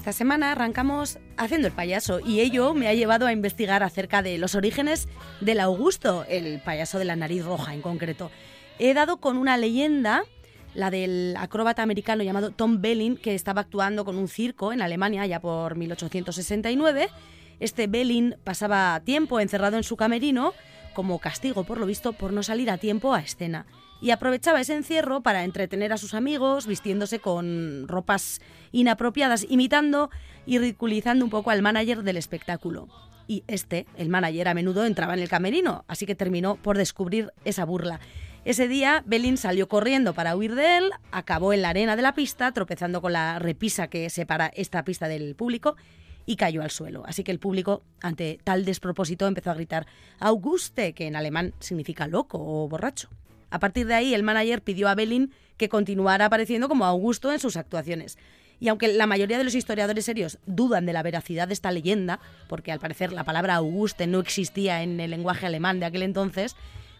Esta semana arrancamos haciendo el payaso y ello me ha llevado a investigar acerca de los orígenes del Augusto, el payaso de la nariz roja en concreto. He dado con una leyenda, la del acróbata americano llamado Tom Belling, que estaba actuando con un circo en Alemania ya por 1869. Este Belling pasaba tiempo encerrado en su camerino como castigo, por lo visto, por no salir a tiempo a escena y aprovechaba ese encierro para entretener a sus amigos vistiéndose con ropas inapropiadas, imitando y ridiculizando un poco al manager del espectáculo. Y este, el manager, a menudo entraba en el camerino, así que terminó por descubrir esa burla. Ese día, Belin salió corriendo para huir de él, acabó en la arena de la pista, tropezando con la repisa que separa esta pista del público, y cayó al suelo. Así que el público, ante tal despropósito, empezó a gritar Auguste, que en alemán significa loco o borracho. A partir de ahí, el manager pidió a Belin que continuara apareciendo como Augusto en sus actuaciones. Y aunque la mayoría de los historiadores serios dudan de la veracidad de esta leyenda, porque al parecer la palabra Auguste no existía en el lenguaje alemán de aquel entonces,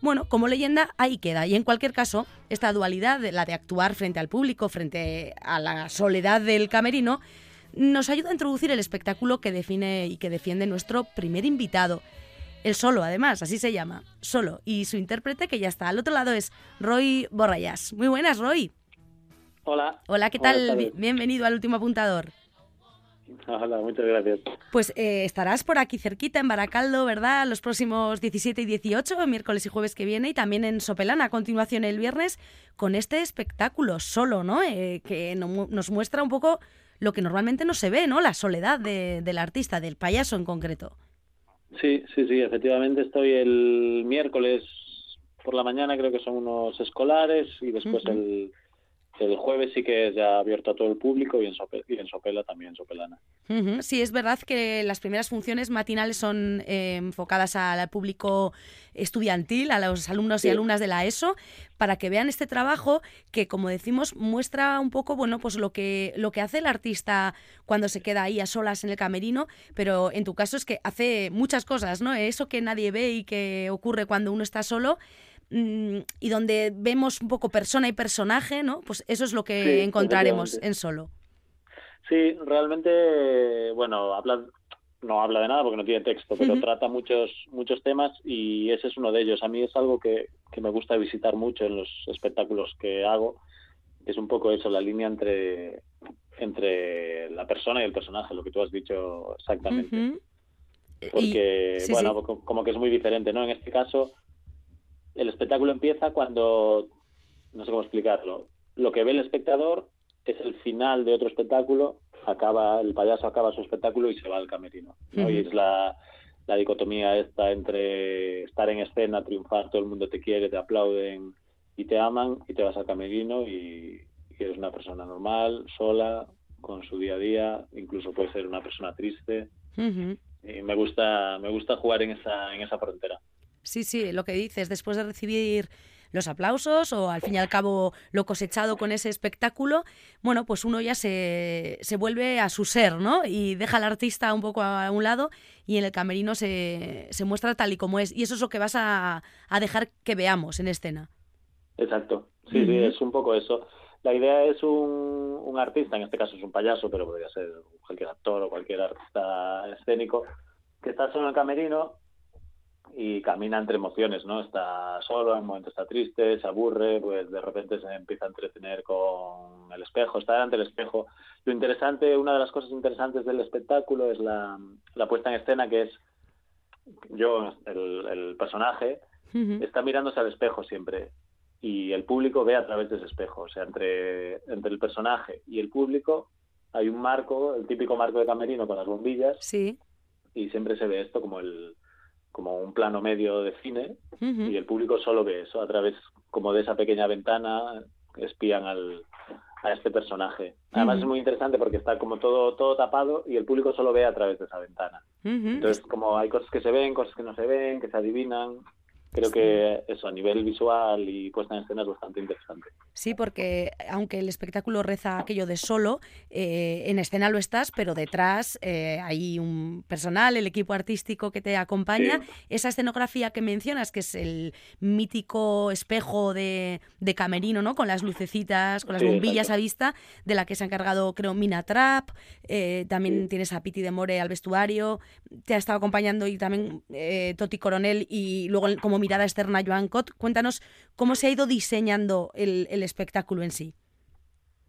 bueno, como leyenda ahí queda. Y en cualquier caso, esta dualidad, la de actuar frente al público, frente a la soledad del camerino, nos ayuda a introducir el espectáculo que define y que defiende nuestro primer invitado, el solo, además, así se llama, solo. Y su intérprete, que ya está al otro lado, es Roy Borrayas. Muy buenas, Roy. Hola. Hola, ¿qué tal? Bienvenido al último apuntador. Hola, muchas gracias. Pues eh, estarás por aquí cerquita, en Baracaldo, ¿verdad? Los próximos 17 y 18, miércoles y jueves que viene, y también en Sopelana a continuación el viernes, con este espectáculo solo, ¿no? Eh, que nos muestra un poco lo que normalmente no se ve, ¿no? La soledad del artista, del payaso en concreto. Sí, sí, sí, efectivamente estoy el miércoles por la mañana, creo que son unos escolares y después el, el jueves sí que es ya abierto a todo el público y en, y en Sopela también, Sopelana. Sí, es verdad que las primeras funciones matinales son eh, enfocadas al público estudiantil, a los alumnos y alumnas de la ESO, para que vean este trabajo que, como decimos, muestra un poco, bueno, pues lo que, lo que hace el artista cuando se queda ahí a solas en el camerino, pero en tu caso es que hace muchas cosas, ¿no? Eso que nadie ve y que ocurre cuando uno está solo y donde vemos un poco persona y personaje, ¿no? Pues eso es lo que encontraremos en solo. Sí, realmente, bueno, habla, no habla de nada porque no tiene texto, pero trata muchos muchos temas y ese es uno de ellos. A mí es algo que, que me gusta visitar mucho en los espectáculos que hago. Es un poco eso, la línea entre, entre la persona y el personaje, lo que tú has dicho exactamente. Porque, bueno, como que es muy diferente, ¿no? En este caso, el espectáculo empieza cuando, no sé cómo explicarlo, lo que ve el espectador es el final de otro espectáculo, acaba el payaso acaba su espectáculo y se va al camerino. Y es la, la dicotomía esta entre estar en escena, triunfar, todo el mundo te quiere, te aplauden y te aman, y te vas al camerino y, eres una persona normal, sola, con su día a día, incluso puede ser una persona triste. Y me gusta, me gusta jugar en esa, en esa frontera. Sí, sí, lo que dices, después de recibir los aplausos o al fin y al cabo lo cosechado con ese espectáculo, bueno, pues uno ya se, se vuelve a su ser, ¿no? Y deja al artista un poco a un lado y en el camerino se, se muestra tal y como es. Y eso es lo que vas a, a dejar que veamos en escena. Exacto, sí, sí, es un poco eso. La idea es un, un artista, en este caso es un payaso, pero podría ser cualquier actor o cualquier artista escénico, que está solo en el camerino y camina entre emociones, ¿no? Está solo, en un momento está triste, se aburre, pues de repente se empieza a entretener con el espejo, está delante del espejo. Lo interesante, una de las cosas interesantes del espectáculo es la, la puesta en escena, que es yo, el, el personaje, está mirándose al espejo siempre y el público ve a través de ese espejo. O sea, entre, entre el personaje y el público hay un marco, el típico marco de camerino con las bombillas. Sí. Y siempre se ve esto como el, como un plano medio de cine y el público solo ve eso a través como de esa pequeña ventana espían al, a este personaje. Además es muy interesante porque está como todo todo tapado y el público solo ve a través de esa ventana. Entonces como hay cosas que se ven, cosas que no se ven, que se adivinan creo que eso a nivel visual y puesta en escena es bastante interesante. Sí, porque aunque el espectáculo reza aquello de solo, eh, en escena lo estás, pero detrás eh, hay un personal, el equipo artístico que te acompaña. Esa escenografía que mencionas, que es el mítico espejo de, camerino, ¿no? Con las lucecitas, con las bombillas a vista, de la que se ha encargado, creo, Mina Trap. Eh, también tienes a Piti de More al vestuario. Te ha estado acompañando y también Toti Coronel y luego como mirada externa Joan Cot. Cuéntanos cómo se ha ido diseñando el, espectáculo en sí.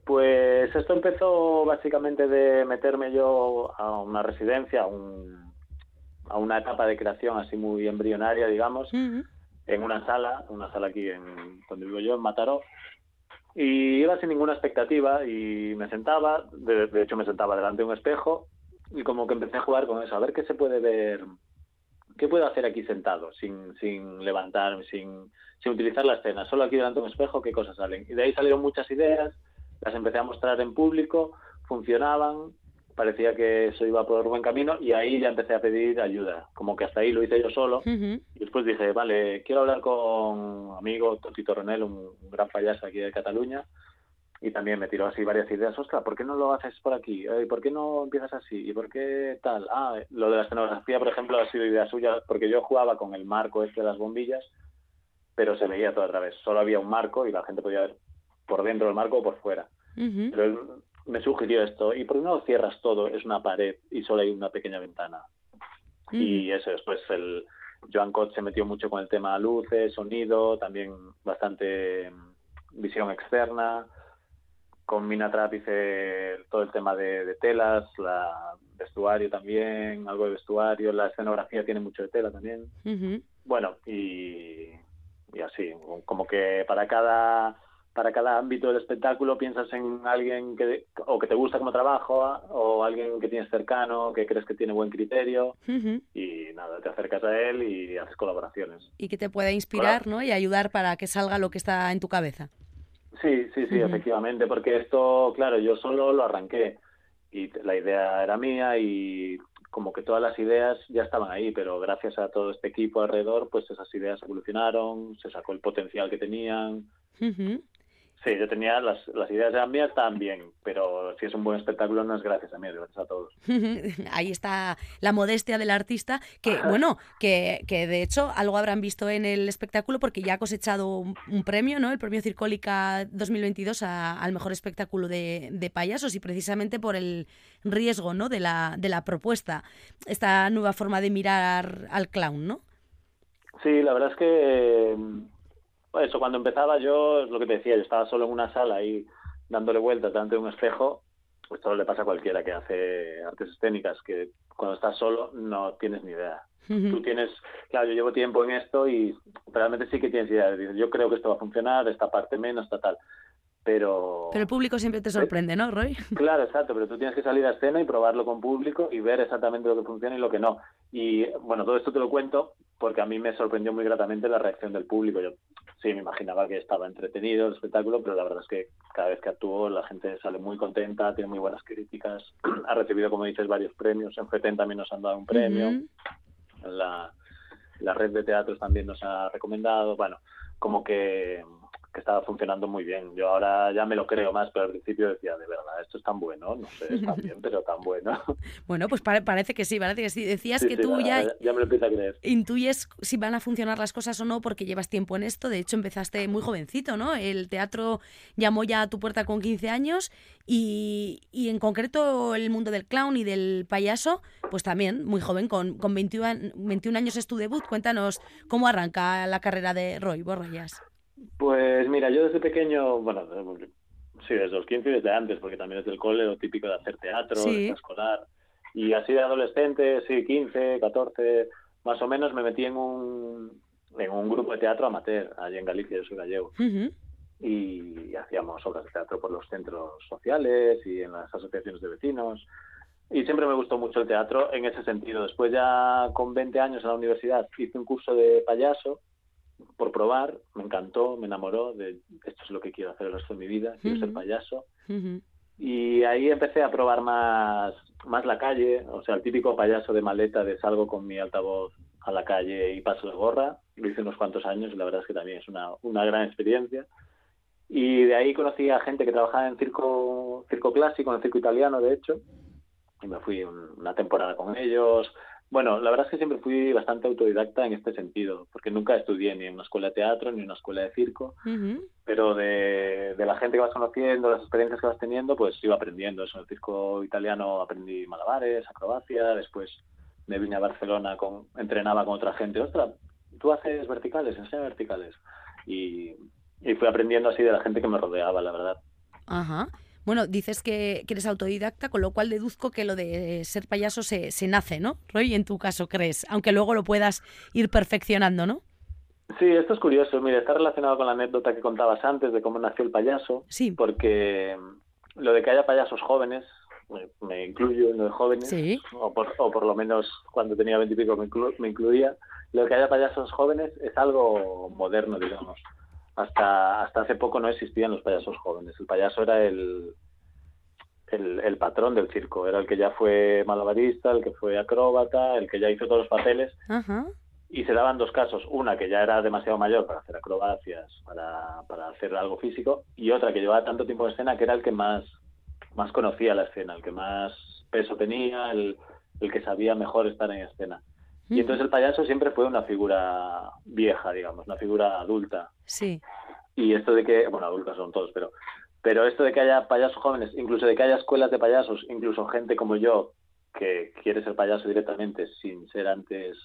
Pues esto empezó básicamente de meterme yo a una residencia, a, una etapa de creación así muy embrionaria, digamos, en una sala, una sala aquí en donde vivo yo, en Mataró. Y iba sin ninguna expectativa y me sentaba, de hecho me sentaba delante de un espejo y como que empecé a jugar con eso, a ver qué se puede ver ¿qué puedo hacer aquí sentado, sin, sin levantarme, sin, sin utilizar la escena? Solo aquí delante de un espejo, ¿qué cosas salen? Y de ahí salieron muchas ideas, las empecé a mostrar en público, funcionaban, parecía que eso iba por buen camino y ahí ya empecé a pedir ayuda. Como que hasta ahí lo hice yo solo. Y después dije, vale, quiero hablar con un amigo, Tito Ronel, un, un gran payaso aquí de Cataluña, y también me tiró así varias ideas, Oscar, ¿por qué no lo haces por aquí? ¿Y por qué no empiezas así? ¿Y por qué tal? Ah, lo de la escenografía, por ejemplo, ha sido idea suya, porque yo jugaba con el marco este de las bombillas, pero se veía todo a través. Solo había un marco y la gente podía ver por dentro del marco o por fuera. Pero él me sugirió esto, ¿y por qué no cierras todo? Es una pared y solo hay una pequeña ventana. Y eso, después el Joan Cott se metió mucho con el tema luces, sonido, también bastante mm, visión externa con Minatrap hice todo el tema de, telas, la vestuario también, algo de vestuario, la escenografía tiene mucho de tela también. Bueno, y, y, así, como que para cada para cada ámbito del espectáculo piensas en alguien que o que te gusta como trabajo o alguien que tienes cercano, que crees que tiene buen criterio y nada, te acercas a él y haces colaboraciones. Y que te pueda inspirar, ¿no? Y ayudar para que salga lo que está en tu cabeza. Sí, sí, sí, efectivamente, porque esto, claro, yo solo lo arranqué y la idea era mía y como que todas las ideas ya estaban ahí, pero gracias a todo este equipo alrededor, pues esas ideas evolucionaron, se sacó el potencial que tenían. Sí, yo tenía las, las ideas eran mías también, pero si es un buen espectáculo no es gracias a mí, gracias a todos. Ahí está la modestia del artista, que bueno, que, que, de hecho algo habrán visto en el espectáculo porque ya ha cosechado un, premio, ¿no? El premio Circólica 2022 al mejor espectáculo de, de, payasos y precisamente por el riesgo, ¿no? De la, de la propuesta, esta nueva forma de mirar al clown, ¿no? Sí, la verdad es que eso, cuando empezaba yo, es lo que te decía, yo estaba solo en una sala ahí dándole vueltas delante de un espejo, pues todo le pasa a cualquiera que hace artes escénicas, que cuando estás solo no tienes ni idea. Tú tienes, claro, yo llevo tiempo en esto y realmente sí que tienes idea. Yo creo que esto va a funcionar, esta parte menos, esta tal. Pero... Pero el público siempre te sorprende, ¿no, Roy? Claro, exacto, pero tú tienes que salir a escena y probarlo con público y ver exactamente lo que funciona y lo que no. Y bueno, todo esto te lo cuento porque a mí me sorprendió muy gratamente la reacción del público. Yo sí me imaginaba que estaba entretenido el espectáculo, pero la verdad es que cada vez que actúo la gente sale muy contenta, tiene muy buenas críticas, ha recibido, como dices, varios premios. En FETEN también nos han dado un premio, la, la red de teatros también nos ha recomendado. Bueno, como que que estaba funcionando muy bien. Yo ahora ya me lo creo más, pero al principio decía, de verdad, esto es tan bueno, no sé, es tan bien, pero tan bueno. Bueno, pues parece que sí, parece que sí. Decías que tú ya, ya me lo empiezo a creer. intuyes si van a funcionar las cosas o no porque llevas tiempo en esto. De hecho, empezaste muy jovencito, ¿no? El teatro llamó ya a tu puerta con 15 años y, y en concreto el mundo del clown y del payaso, pues también muy joven, con, con 21, 21 años es tu debut. Cuéntanos cómo arranca la carrera de Roy Borrellas. Pues mira, yo desde pequeño, bueno, sí, desde los 15 y desde antes, porque también desde el cole lo típico de hacer teatro, escolar. Y así de adolescente, sí, 15, 14, más o menos me metí en un, en un grupo de teatro amateur, allí en Galicia, yo soy gallego. Y hacíamos obras de teatro por los centros sociales y en las asociaciones de vecinos. Y siempre me gustó mucho el teatro en ese sentido. Después ya con 20 años en la universidad hice un curso de payaso por probar, me encantó, me enamoró de esto es lo que quiero hacer el resto de mi vida, quiero ser payaso. Y ahí empecé a probar más, más la calle, o sea, el típico payaso de maleta de salgo con mi altavoz a la calle y paso la gorra. Lo hice unos cuantos años y la verdad es que también es una, una gran experiencia. Y de ahí conocí a gente que trabajaba en circo, circo clásico, en el circo italiano, de hecho. Y me fui una temporada con ellos. Bueno, la verdad es que siempre fui bastante autodidacta en este sentido, porque nunca estudié ni en una escuela de teatro ni en una escuela de circo, pero de, de, la gente que vas conociendo, las experiencias que vas teniendo, pues iba aprendiendo. Eso, en el circo italiano aprendí malabares, acrobacia, después me vine a Barcelona, con, entrenaba con otra gente. Ostras, tú haces verticales, enseña verticales. Y, y fui aprendiendo así de la gente que me rodeaba, la verdad. Ajá. Bueno, dices que, eres autodidacta, con lo cual deduzco que lo de ser payaso se, se nace, ¿no? Roy, en tu caso crees, aunque luego lo puedas ir perfeccionando, ¿no? Sí, esto es curioso. Mira, está relacionado con la anécdota que contabas antes de cómo nació el payaso. Sí. Porque lo de que haya payasos jóvenes, me, incluyo en lo de jóvenes, sí. o, por, o por lo menos cuando tenía veintipico me, me incluía, lo de que haya payasos jóvenes es algo moderno, digamos hasta, hasta hace poco no existían los payasos jóvenes. El payaso era el, el, patrón del circo, era el que ya fue malabarista, el que fue acróbata, el que ya hizo todos los papeles. Y se daban dos casos, una que ya era demasiado mayor para hacer acrobacias, para, para hacer algo físico, y otra que llevaba tanto tiempo en escena que era el que más, más conocía la escena, el que más peso tenía, el, el que sabía mejor estar en escena. Y entonces el payaso siempre fue una figura vieja, digamos, una figura adulta. Sí. Y esto de que, bueno, adultas son todos, pero, pero esto de que haya payasos jóvenes, incluso de que haya escuelas de payasos, incluso gente como yo que quiere ser payaso directamente sin ser antes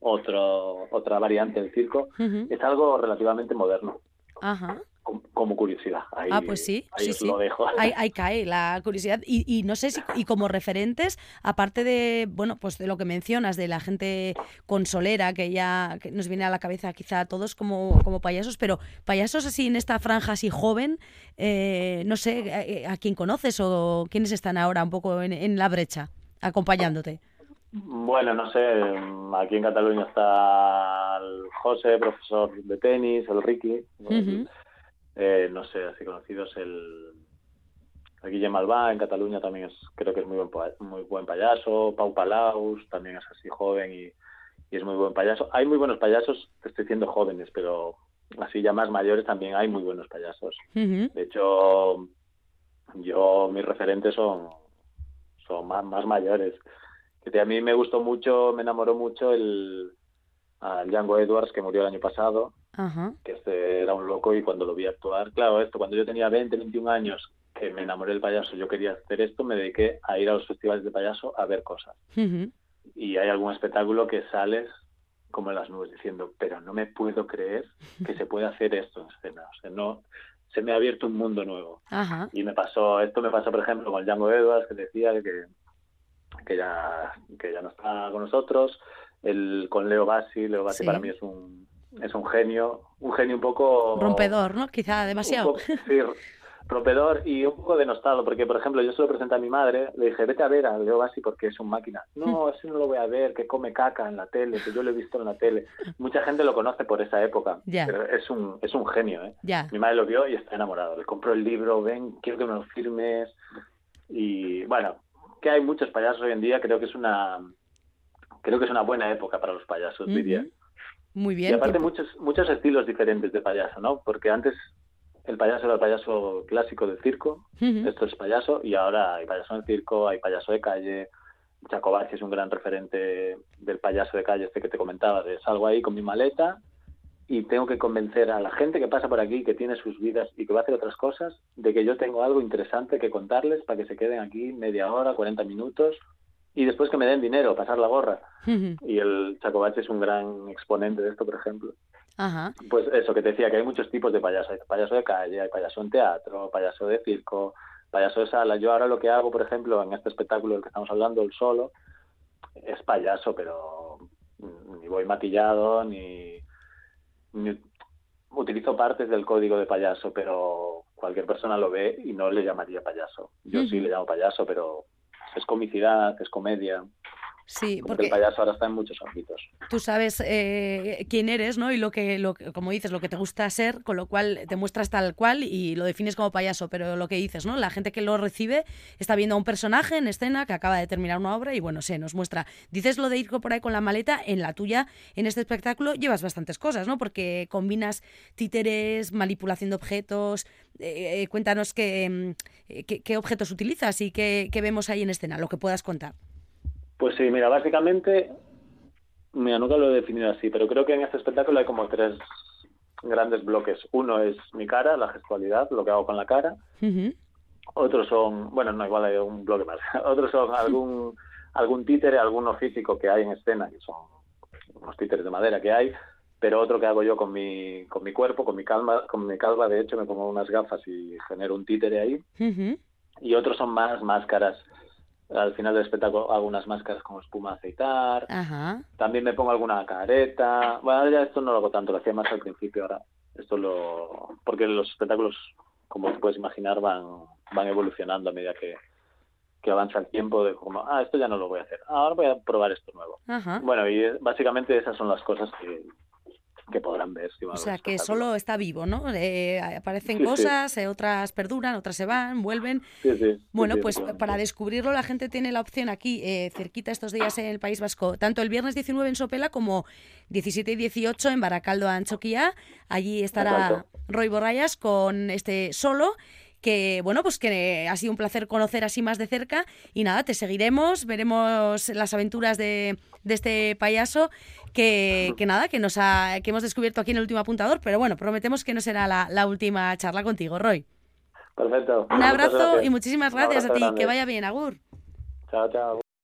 otro, otra variante del circo, es algo relativamente moderno. Ajá como curiosidad. Ahí, ah, pues sí, ahí sí, sí. Lo dejo. Ahí, cae la curiosidad. Y, y, no sé si, y como referentes, aparte de, bueno, pues de lo que mencionas, de la gente consolera, que ya que nos viene a la cabeza quizá a todos como, como payasos, pero payasos así en esta franja así joven, eh, no sé eh, a, quién conoces o quiénes están ahora un poco en, la brecha acompañándote. Bueno, no sé, aquí en Cataluña está el José, profesor de tenis, el Ricky, eh, no sé, así conocidos el, el Guillem Albá en Cataluña también es creo que es muy buen muy buen payaso Pau Palaus también es así joven y, es muy buen payaso. Hay muy buenos payasos te estoy diciendo jóvenes pero así ya más mayores también hay muy buenos payasos. De hecho yo mis referentes son son más, más mayores. Que a mí me gustó mucho me enamoró mucho el al Django Edwards que murió el año pasado que este era un loco y cuando lo vi actuar, claro, esto cuando yo tenía 20, 21 años, que me enamoré del payaso, yo quería hacer esto, me dediqué a ir a los festivales de payaso a ver cosas. Y hay algún espectáculo que sales como en las nubes diciendo, pero no me puedo creer que se puede hacer esto en escena. O sea, no, se me ha abierto un mundo nuevo. Y me pasó, esto me pasó, por ejemplo, con Django Edwards, que decía que, que, ya, que ya no está con nosotros, el, con Leo Bassi, Leo Bassi para mí es un, es un genio, un genio un poco... Rompedor, ¿no? Quizá demasiado. sí, rompedor y un poco denostado, porque por ejemplo yo se lo presenté a mi madre, le dije, vete a ver a Leo Bassi porque es un máquina. No, ese no lo voy a ver, que come caca en la tele, que yo lo he visto en la tele. Mucha gente lo conoce por esa época, pero es un, es un genio, ¿eh? Mi madre lo vio y está enamorado. Le compró el libro, ven, quiero que me lo firmes. Y bueno, que hay muchos payasos hoy en día, creo que es una creo que es una buena época para los payasos, diría. Muy bien. Y aparte muchos, muchos estilos diferentes de payaso, ¿no? Porque antes el payaso era el payaso clásico del circo, esto es payaso, y ahora hay payaso en el circo, hay payaso de calle, Chacobacci es un gran referente del payaso de calle este que te comentaba, de salgo ahí con mi maleta y tengo que convencer a la gente que pasa por aquí, que tiene sus vidas y que va a hacer otras cosas, de que yo tengo algo interesante que contarles para que se queden aquí media hora, 40 minutos y después que me den dinero, pasar la gorra. Y el Chacobache es un gran exponente de esto, por ejemplo. Pues eso, que te decía que hay muchos tipos de payaso. Hay payaso de calle, hay payaso en teatro, payaso de circo, payaso de sala. Yo ahora lo que hago, por ejemplo, en este espectáculo del que estamos hablando, el solo, es payaso, pero ni voy maquillado, ni, utilizo partes del código de payaso, pero cualquier persona lo ve y no le llamaría payaso. Yo sí le llamo payaso, pero es comicidad, es comedia. Sí, porque, el payaso ahora está en muchos ámbitos. Tú sabes eh, quién eres, ¿no? Y lo que, lo, como dices, lo que te gusta ser, con lo cual te muestras tal cual y lo defines como payaso, pero lo que dices, ¿no? La gente que lo recibe está viendo a un personaje en escena que acaba de terminar una obra y bueno, se nos muestra. Dices lo de ir por ahí con la maleta, en la tuya, en este espectáculo llevas bastantes cosas, ¿no? Porque combinas títeres, manipulación de objetos. Eh, eh, cuéntanos qué, qué, objetos utilizas y qué, qué vemos ahí en escena, lo que puedas contar. Pues sí, mira, básicamente, mira, nunca lo he definido así, pero creo que en este espectáculo hay como tres grandes bloques. Uno es mi cara, la gestualidad, lo que hago con la cara. Otros son, bueno, no, igual hay un bloque más. Otros son algún, algún títere, alguno físico que hay en escena, que son unos títeres de madera que hay, pero otro que hago yo con mi, con mi cuerpo, con mi calma, con mi calva, de hecho me pongo unas gafas y genero un títere ahí. Y otros son más máscaras al final del espectáculo hago unas máscaras con espuma a aceitar. También me pongo alguna careta. Bueno, ya esto no lo hago tanto, lo hacía más al principio ahora. Esto lo. Porque los espectáculos, como puedes imaginar, van, van evolucionando a medida que, que avanza el tiempo de como, ah, esto ya no lo voy a hacer. Ahora voy a probar esto nuevo. Bueno, y básicamente esas son las cosas que, que podrán ver. o sea, que solo está vivo, ¿no? Eh, aparecen cosas, eh, otras perduran, otras se van, vuelven. bueno, pues para descubrirlo la gente tiene la opción aquí, eh, cerquita estos días en el País Vasco, tanto el viernes 19 en Sopela como 17 y 18 en Baracaldo, Anchoquia. Allí estará Roy Borrayas con este solo que bueno, pues que ha sido un placer conocer así más de cerca y nada, te seguiremos, veremos las aventuras de, este payaso que, nada, que nos ha, que hemos descubierto aquí en el último apuntador, pero bueno, prometemos que no será la, última charla contigo, Roy. Perfecto. Un abrazo y muchísimas gracias a ti, que vaya bien, Agur. Chao, chao.